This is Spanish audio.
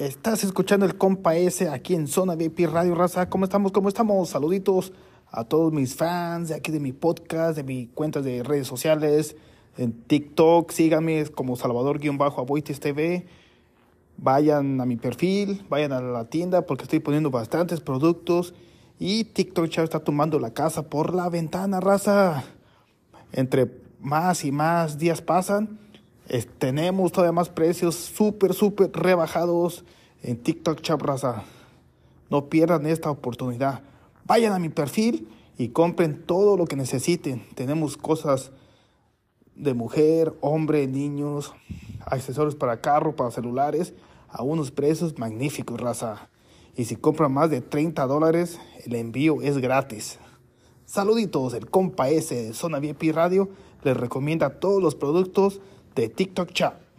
Estás escuchando el compa S aquí en Zona VIP Radio Raza. ¿Cómo estamos? ¿Cómo estamos? Saluditos a todos mis fans de aquí de mi podcast, de mi cuenta de redes sociales, en TikTok. Síganme como Salvador-Aboites TV. Vayan a mi perfil, vayan a la tienda porque estoy poniendo bastantes productos. Y TikTok ya está tomando la casa por la ventana, raza. Entre más y más días pasan tenemos todavía más precios súper, súper rebajados en TikTok Chapraza. No pierdan esta oportunidad. Vayan a mi perfil y compren todo lo que necesiten. Tenemos cosas de mujer, hombre, niños, accesorios para carro, para celulares, a unos precios magníficos, raza. Y si compran más de 30 dólares, el envío es gratis. Saluditos, el compa S de Zona VIP Radio les recomienda todos los productos de TikTok Chat.